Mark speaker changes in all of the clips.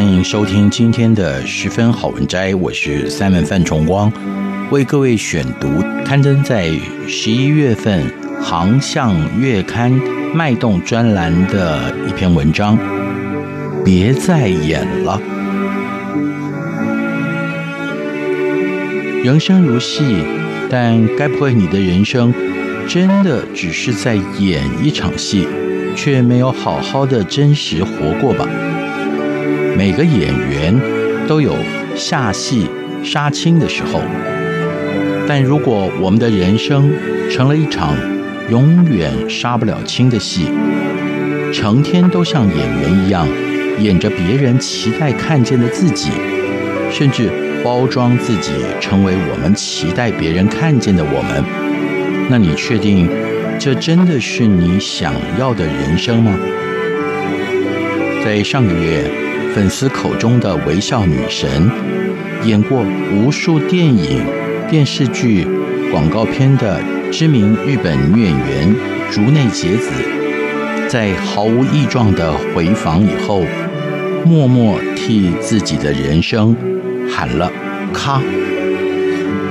Speaker 1: 欢迎收听今天的十分好文摘，我是 Simon 范崇光，为各位选读刊登在十一月份《航向月刊》脉动专栏的一篇文章。别再演了，人生如戏，但该不会你的人生真的只是在演一场戏，却没有好好的真实活过吧？每个演员都有下戏杀青的时候，但如果我们的人生成了一场永远杀不了青的戏，成天都像演员一样演着别人期待看见的自己，甚至包装自己成为我们期待别人看见的我们，那你确定这真的是你想要的人生吗？在上个月。粉丝口中的微笑女神，演过无数电影、电视剧、广告片的知名日本女演员竹内结子，在毫无异状的回访以后，默默替自己的人生喊了“咔”。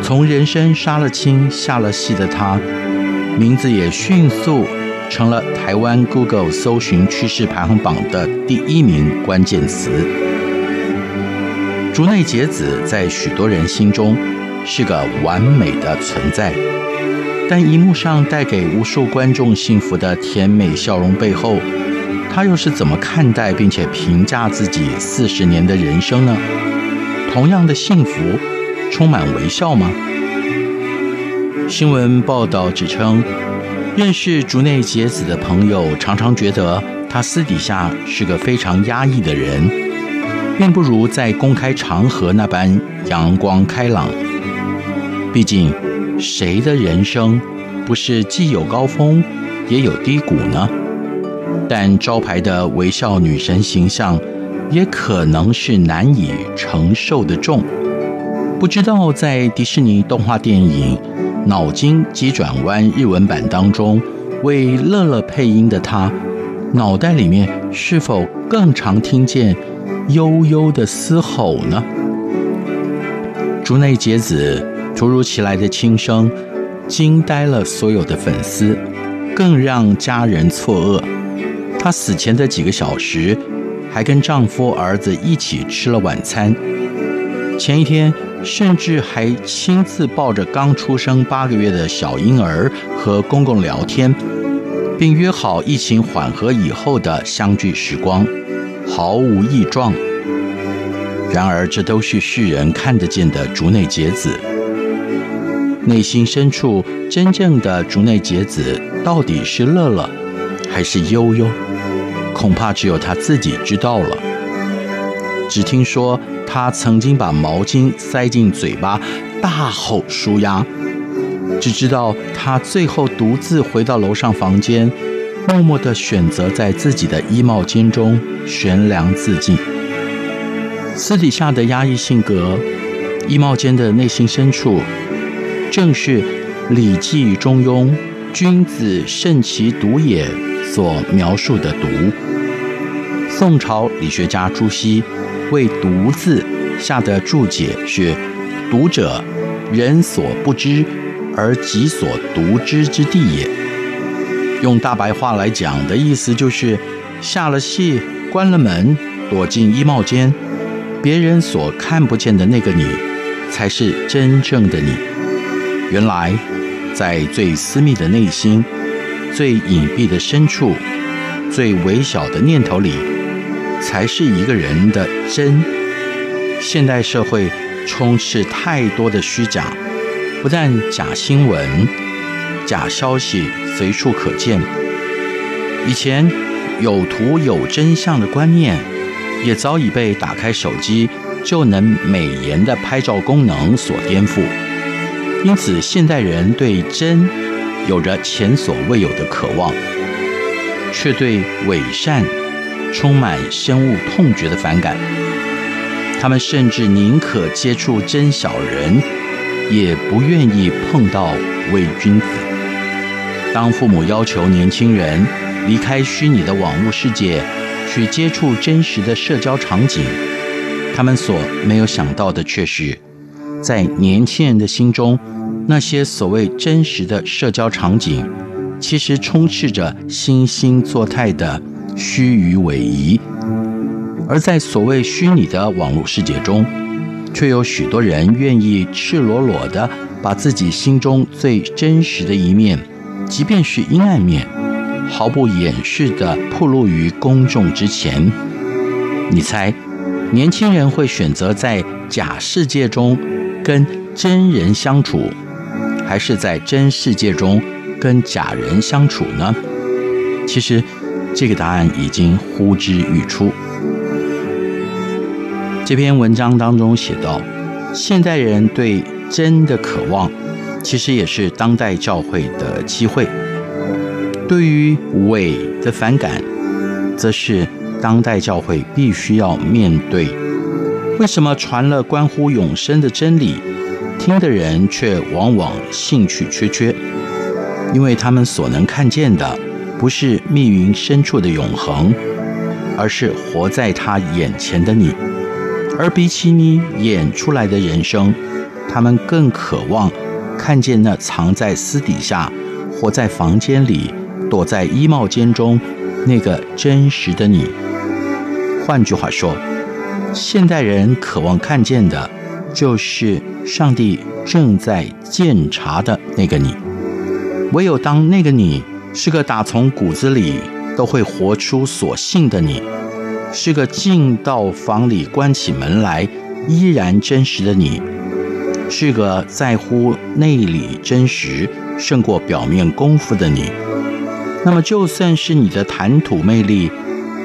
Speaker 1: 从人生杀了青、下了戏的她，名字也迅速。成了台湾 Google 搜寻趋势排行榜的第一名关键词。竹内结子在许多人心中是个完美的存在，但荧幕上带给无数观众幸福的甜美笑容背后，她又是怎么看待并且评价自己四十年的人生呢？同样的幸福，充满微笑吗？新闻报道指称。认识竹内结子的朋友常常觉得她私底下是个非常压抑的人，并不如在公开场合那般阳光开朗。毕竟，谁的人生不是既有高峰也有低谷呢？但招牌的微笑女神形象也可能是难以承受的重。不知道在迪士尼动画电影。脑筋急转弯日文版当中，为乐乐配音的他，脑袋里面是否更常听见悠悠的嘶吼呢？竹内结子突如其来的轻声，惊呆了所有的粉丝，更让家人错愕。她死前的几个小时，还跟丈夫儿子一起吃了晚餐。前一天。甚至还亲自抱着刚出生八个月的小婴儿和公公聊天，并约好疫情缓和以后的相聚时光，毫无异状。然而，这都是世人看得见的竹内结子，内心深处真正的竹内结子到底是乐乐还是悠悠？恐怕只有他自己知道了。只听说。他曾经把毛巾塞进嘴巴，大吼舒压。只知道他最后独自回到楼上房间，默默地选择在自己的衣帽间中悬梁自尽。私底下的压抑性格，衣帽间的内心深处，正是《礼记》中庸“君子慎其独也”所描述的“独”。宋朝理学家朱熹。为“独”字下的注解是：“独者，人所不知而己所独知之地也。”用大白话来讲的意思就是：下了戏，关了门，躲进衣帽间，别人所看不见的那个你，才是真正的你。原来，在最私密的内心、最隐蔽的深处、最微小的念头里，才是一个人的真。现代社会充斥太多的虚假，不但假新闻、假消息随处可见，以前有图有真相的观念，也早已被打开手机就能美颜的拍照功能所颠覆。因此，现代人对真有着前所未有的渴望，却对伪善充满深恶痛绝的反感。他们甚至宁可接触真小人，也不愿意碰到伪君子。当父母要求年轻人离开虚拟的网络世界，去接触真实的社交场景，他们所没有想到的却是，在年轻人的心中，那些所谓真实的社交场景，其实充斥着惺惺作态的虚与委蛇；而在所谓虚拟的网络世界中，却有许多人愿意赤裸裸的把自己心中最真实的一面，即便是阴暗面，毫不掩饰地暴露于公众之前。你猜，年轻人会选择在假世界中跟真人相处，还是在真世界中跟假人相处呢？其实，这个答案已经呼之欲出。这篇文章当中写道，现代人对真的渴望，其实也是当代教会的机会。对于伪的反感，则是当代教会必须要面对。为什么传了关乎永生的真理，听的人却往往兴趣缺缺？因为他们所能看见的，不是密云深处的永恒，而是活在他眼前的你。而比起你演出来的人生，他们更渴望看见那藏在私底下、活在房间里、躲在衣帽间中那个真实的你。换句话说，现代人渴望看见的，就是上帝正在鉴察的那个你。唯有当那个你是个打从骨子里都会活出所信的你，是个进到房里关起门来依然真实的你，是个在乎内里真实胜过表面功夫的你，那么就算是你的谈吐魅力，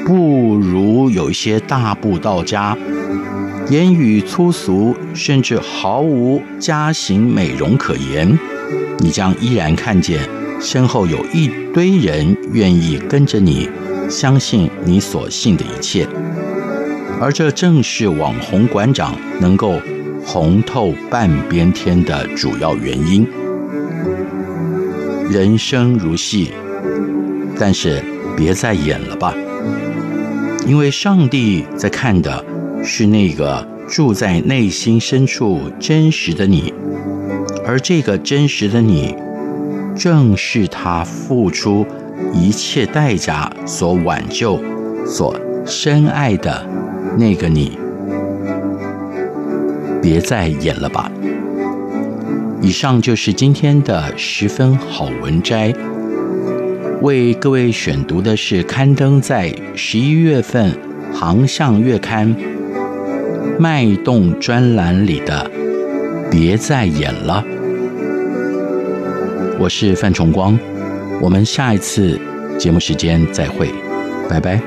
Speaker 1: 不如有一些大步道家，言语粗俗，甚至毫无家型美容可言，你将依然看见身后有一堆人愿意跟着你，相信你所信的一切。而这正是网红馆长能够红透半边天的主要原因。人生如戏，但是别再演了吧。因为上帝在看的是那个住在内心深处真实的你，而这个真实的你，正是他付出一切代价所挽救、所深爱的那个你。别再演了吧。以上就是今天的十分好文摘。为各位选读的是刊登在十一月份《航向月刊》脉动专栏里的《别再演了》。我是范崇光，我们下一次节目时间再会，拜拜。